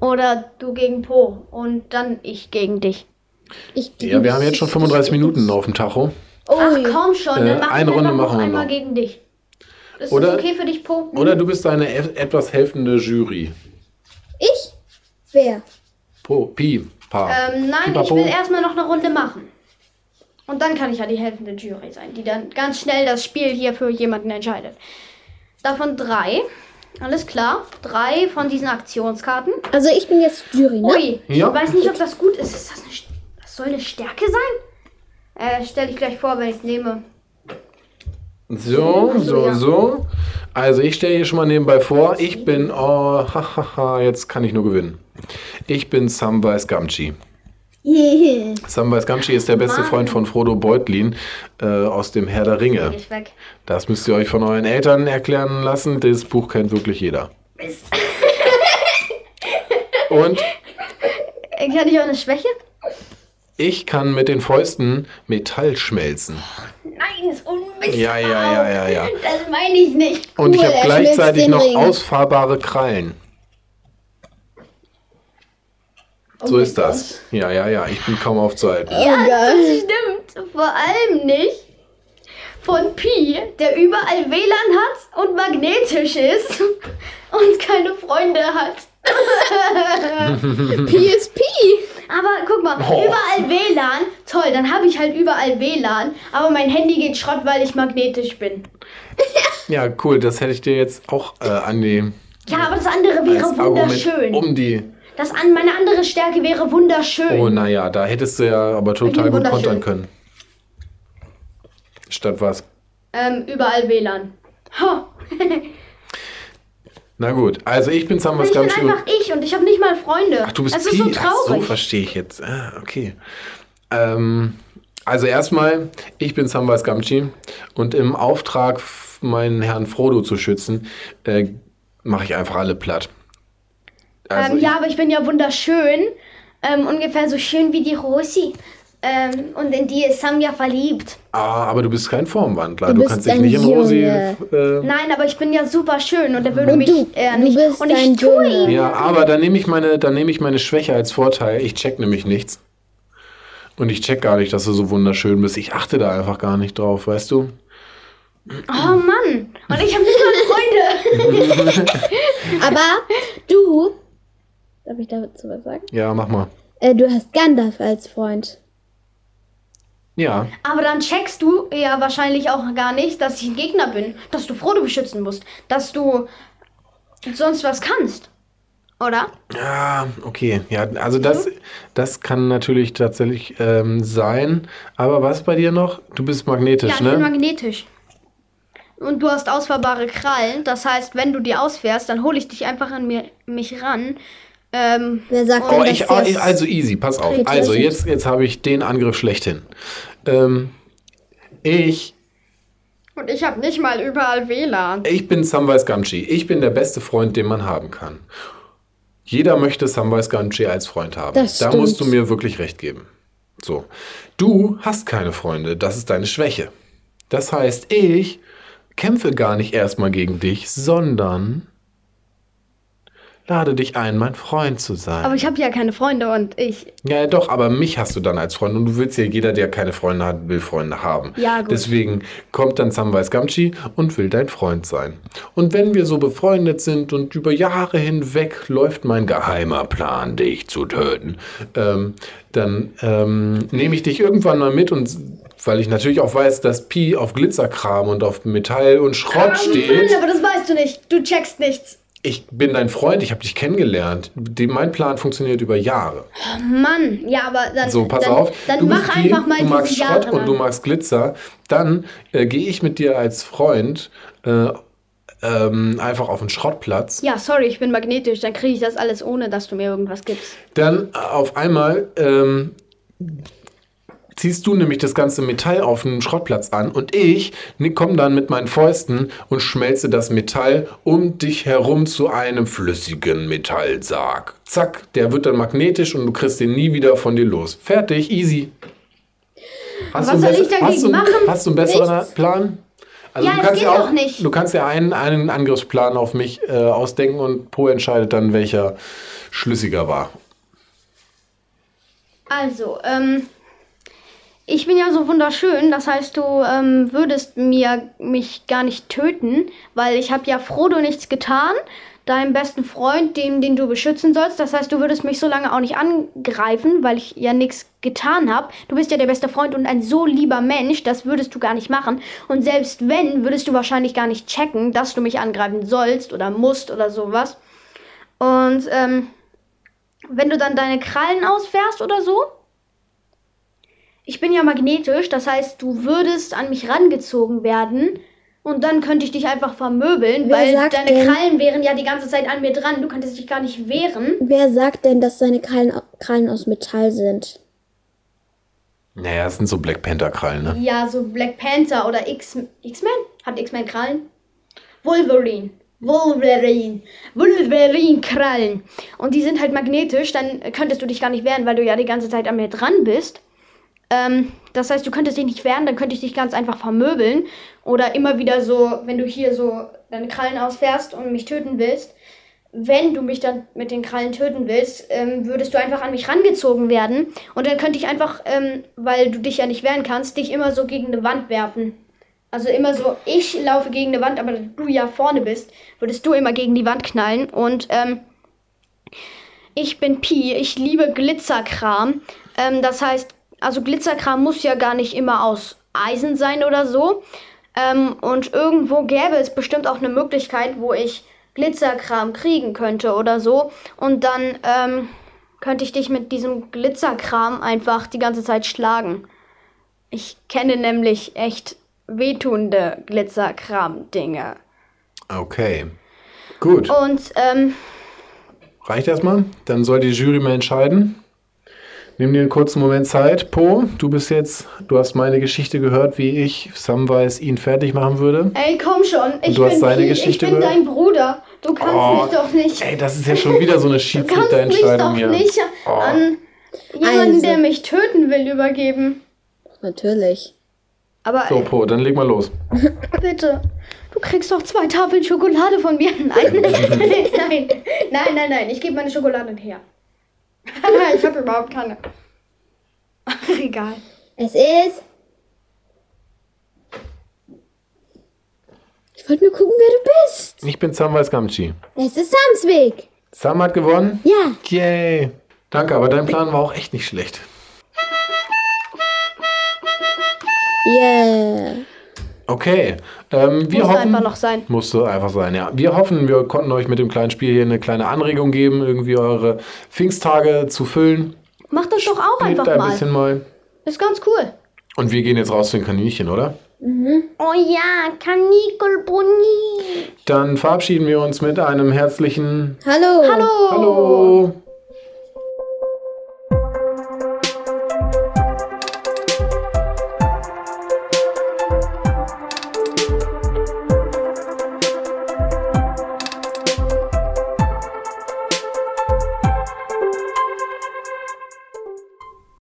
Oder du gegen Po. Und dann ich gegen dich. Ich, Ja, wir haben jetzt schon 35 Minuten auf dem Tacho. Oh, Ach komm schon, dann Äh, machen eine wir Runde machen wir einmal noch. gegen dich. Ist Oder- das okay für dich, Po? Oder du bist eine e- etwas helfende Jury. ich? Wer? Po, Pi, Pa. Ähm, nein, ich Pipapo. will erstmal noch eine Runde machen. Und dann kann ich ja die helfende Jury sein, die dann ganz schnell das Spiel hier für jemanden entscheidet. Davon drei. Alles klar. Drei von diesen Aktionskarten. Also ich bin jetzt Jury, ne? Ui, Ja. ich weiß nicht, ob das gut ist. ist das, eine, St- das soll eine Stärke sein? Äh, stell ich gleich vor, wenn ich nehme. So, so, ja. so. Also ich stelle hier schon mal nebenbei vor, ich bin, oh, hahaha, jetzt kann ich nur gewinnen. Ich bin Samwise Gamgee. *laughs* Samwise Gamgee ist der beste Mann. Freund von Frodo Beutlin äh, aus dem Herr der Ringe. Das müsst ihr euch von euren Eltern erklären lassen. Das Buch kennt wirklich jeder. Mist. *laughs* Und Kann ich auch eine Schwäche? ich kann mit den Fäusten Metall schmelzen. Nein, ist unmissbar. Ja, ja, ja, ja, ja. Das meine ich nicht. Und ich Cool, habe gleichzeitig noch ausfahrbare Krallen. Oh So ist das. Ja, ja, ja. Ich bin kaum auf Zeit. Ja, Oh, geil. das stimmt. Vor allem nicht von Pi, der überall WLAN hat und magnetisch ist *laughs* und keine Freunde hat. *laughs* PSP. Aber guck mal, Oh. überall WLAN. Toll, dann habe ich halt überall WLAN. Aber mein Handy geht Schrott, weil ich magnetisch bin. *laughs* Ja, cool. Das hätte ich dir jetzt auch äh, an die Ja, aber das andere wäre wunderschön. Argument um die. Das an meine andere Stärke wäre wunderschön. Oh, naja, da hättest du ja aber total gut kontern können. Statt was? Ähm, überall WLAN. Ha. *laughs* Na gut, also ich bin Samwas Ich bin einfach ich und ich habe nicht mal Freunde. Ach, du bist Das ist Pi. so Ach, so traurig. verstehe ich jetzt. Ah, okay. Ähm, also erstmal, ich bin Samwise Gamgee und im Auftrag, meinen Herrn Frodo zu schützen, äh, mache ich einfach alle platt. Also ähm, ja, aber ich bin ja wunderschön. Ähm, ungefähr so schön wie die Rosi. Ähm, und in die ist Sam ja verliebt. Ah, aber du bist kein Formwandler. Du Du, kannst dich nicht in Rosi. Junge. Äh, Nein, aber ich bin ja super schön und er würde Und mich du- äh, du nicht. bist und ich tue ihn. ja, aber dann nehme ich meine, dann nehme ich meine Schwäche als Vorteil. Ich check nämlich nichts. Und ich check gar nicht, dass du so wunderschön bist. Ich achte da einfach gar nicht drauf, weißt du? Oh Mann. Und ich habe nicht mal Freunde. *laughs* Aber du. Darf ich dazu was sagen? Ja, mach mal. Äh, du hast Gandalf als Freund. Ja, aber dann checkst du ja wahrscheinlich auch gar nicht, dass ich ein Gegner bin. Dass du Frodo beschützen musst. Dass du sonst was kannst. Oder? Ja, okay. Ja, also das, das kann natürlich tatsächlich ähm, sein. Aber was bei dir noch? Du bist magnetisch, Ja, ich ne? bin magnetisch. Und du hast ausfahrbare Krallen. Das heißt, wenn du die ausfährst, dann hole ich dich einfach an mir, mich ran. Ähm, Wer sagt Oh, denn, ich, oh, das ich, also easy, pass auf. Also jetzt, jetzt habe ich den Angriff schlechthin. Ähm, ich, und ich habe nicht mal überall WLAN. ich bin Samwise Gamgee. Ich bin der beste Freund, den man haben kann. Jeder möchte Samwise Gamgee als Freund haben. Das da stimmt. musst du mir wirklich recht geben. So. Du hast keine Freunde. Das ist deine Schwäche. Das heißt, ich kämpfe gar nicht erstmal gegen dich, sondern lade dich ein, mein Freund zu sein. Aber ich habe ja keine Freunde und ich. ja, doch, aber mich hast du dann als Freund und du willst ja, jeder, der keine Freunde hat, will Freunde haben. Ja, gut. Deswegen kommt dann Samwise Gamgee und will dein Freund sein. Und wenn wir so befreundet sind und über Jahre hinweg läuft mein geheimer Plan, dich zu töten, ähm, dann ähm, nehme ich dich irgendwann mal mit und weil ich natürlich auch weiß, dass Pi auf Glitzerkram und auf Metall und Schrott Mann, steht. aber das weißt du nicht. Du checkst nichts. Ich bin dein Freund, ich habe dich kennengelernt. Die, mein Plan funktioniert über Jahre. Mann, ja, aber dann. So, pass dann, auf. Dann du mach einfach mal du magst diese Schrott Jahre und du lang. magst Glitzer. Dann äh, gehe ich mit dir als Freund äh, ähm, einfach auf den Schrottplatz. Ja, sorry, ich bin magnetisch. Dann kriege ich das alles, ohne dass du mir irgendwas gibst. Dann äh, auf einmal ähm, ziehst du nämlich das ganze Metall auf den Schrottplatz an und ich komme dann mit meinen Fäusten und schmelze das Metall um dich herum zu einem flüssigen Metallsarg. Zack, der wird dann magnetisch und du kriegst den nie wieder von dir los. Fertig, easy. Hast Was du einen soll ich dagegen hast du, machen? Hast du einen besseren Plan? Also Ja, du kannst geht ja auch, nicht. Du kannst ja einen, einen Angriffsplan auf mich äh, ausdenken und Po entscheidet dann, welcher schlüssiger war. Also, ähm, ich bin ja so wunderschön, das heißt, du ähm, würdest mir mich gar nicht töten, weil ich habe ja Frodo nichts getan, deinem besten Freund, den, den du beschützen sollst. Das heißt, du würdest mich so lange auch nicht angreifen, weil ich ja nichts getan habe. Du bist ja der beste Freund und ein so lieber Mensch, das würdest du gar nicht machen. Und selbst wenn, würdest du wahrscheinlich gar nicht checken, dass du mich angreifen sollst oder musst oder sowas. Und ähm, wenn du dann deine Krallen ausfährst oder so. Ich bin ja magnetisch, das heißt, du würdest an mich rangezogen werden und dann könnte ich dich einfach vermöbeln, Wer weil deine denn- Krallen wären ja die ganze Zeit an mir dran. Du könntest dich gar nicht wehren. Wer sagt denn, dass seine Krallen, Krallen aus Metall sind? Naja, das sind so Black Panther-Krallen, ne? Ja, so Black Panther oder X- X-Men. Hat X-Men Krallen? Wolverine. Wolverine. Wolverine-Krallen. Und die sind halt magnetisch, dann könntest du dich gar nicht wehren, weil du ja die ganze Zeit an mir dran bist. Ähm, das heißt, du könntest dich nicht wehren, dann könnte ich dich ganz einfach vermöbeln. Oder immer wieder so, wenn du hier so deine Krallen ausfährst und mich töten willst, wenn du mich dann mit den Krallen töten willst, ähm, würdest du einfach an mich rangezogen werden. Und dann könnte ich einfach, ähm, weil du dich ja nicht wehren kannst, dich immer so gegen eine Wand werfen. Also immer so, ich laufe gegen eine Wand, aber du ja vorne bist, würdest du immer gegen die Wand knallen. Und ähm, ich bin Pi, ich liebe Glitzerkram. Ähm, das heißt, also Glitzerkram muss ja gar nicht immer aus Eisen sein oder so. Ähm, und irgendwo gäbe es bestimmt auch eine Möglichkeit, wo ich Glitzerkram kriegen könnte oder so. Und dann ähm, könnte ich dich mit diesem Glitzerkram einfach die ganze Zeit schlagen. Ich kenne nämlich echt wehtuende Glitzerkram-Dinge. Okay. Gut. Und ähm, Reicht erstmal? Dann soll die Jury mal entscheiden. Nimm dir einen kurzen Moment Zeit. Po, du bist jetzt, du hast meine Geschichte gehört, wie ich Samwise ihn fertig machen würde. ey, komm schon. Ich du hast bin, seine Pi, Geschichte ich bin gehört? dein Bruder. Du kannst Oh, mich doch nicht. Ey, das ist ja schon wieder so eine Du kannst mich doch Schiedsrichterentscheidung hier. nicht Oh. an jemanden, Also. der mich töten will, übergeben. Natürlich. Aber So, Po, dann leg mal los. *laughs* bitte, du kriegst doch zwei Tafeln Schokolade von mir. *laughs* Nein, nein, nein, nein, nein. Ich gebe meine Schokolade her. Ich habe überhaupt keine. Ach, egal. Es ist. Ich wollte nur gucken, wer du bist. Ich bin Samwise Gamgee. Es ist Samsweg. Sam hat gewonnen? Ja. Yay. Danke, aber dein Plan war auch echt nicht schlecht. Yeah. Okay. Ähm, wir Muss hoffen, einfach noch sein. Musste einfach sein, ja. Wir hoffen, wir konnten euch mit dem kleinen Spiel hier eine kleine Anregung geben, irgendwie eure Pfingsttage zu füllen. Mach das doch auch Lebt einfach ein mal. bisschen mal. Ist ganz cool. Und wir gehen jetzt raus zu den Kaninchen, oder? Oh ja, Kanikelbuni. Dann verabschieden wir uns mit einem herzlichen Hallo. Hallo. Hallo.